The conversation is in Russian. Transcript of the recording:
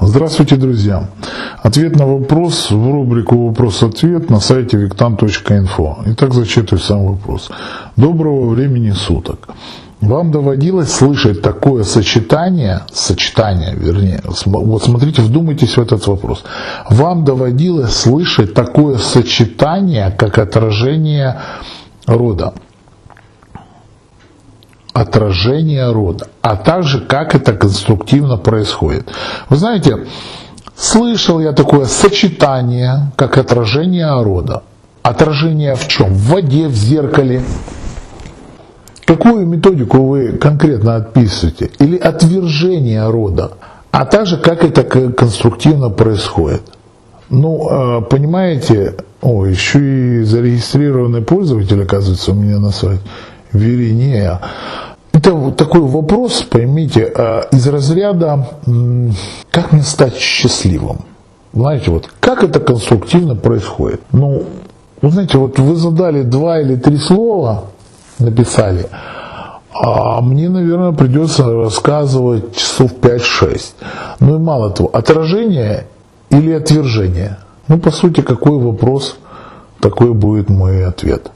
Здравствуйте, друзья! Ответ на вопрос в рубрику «Вопрос-ответ» на сайте виктан.инфо. Итак, зачитываю сам вопрос. Доброго времени суток. Вам доводилось слышать такое сочетание, сочетание, вернее, вот смотрите, вдумайтесь в этот вопрос. Вам доводилось слышать такое сочетание, как отражение рода отражение рода, а также как это конструктивно происходит. Вы знаете, слышал я такое сочетание, как отражение рода. Отражение в чем? В воде, в зеркале. Какую методику вы конкретно отписываете? Или отвержение рода? А также как это конструктивно происходит. Ну, а, понимаете, о, еще и зарегистрированный пользователь, оказывается, у меня на сайте. Веринея. Это вот такой вопрос, поймите, а, из разряда «как мне стать счастливым?» Знаете, вот как это конструктивно происходит? Ну, вы знаете, вот вы задали два или три слова, написали, а мне, наверное, придется рассказывать часов 5-6. Ну и мало того, отражение или отвержение? Ну, по сути, какой вопрос, такой будет мой ответ.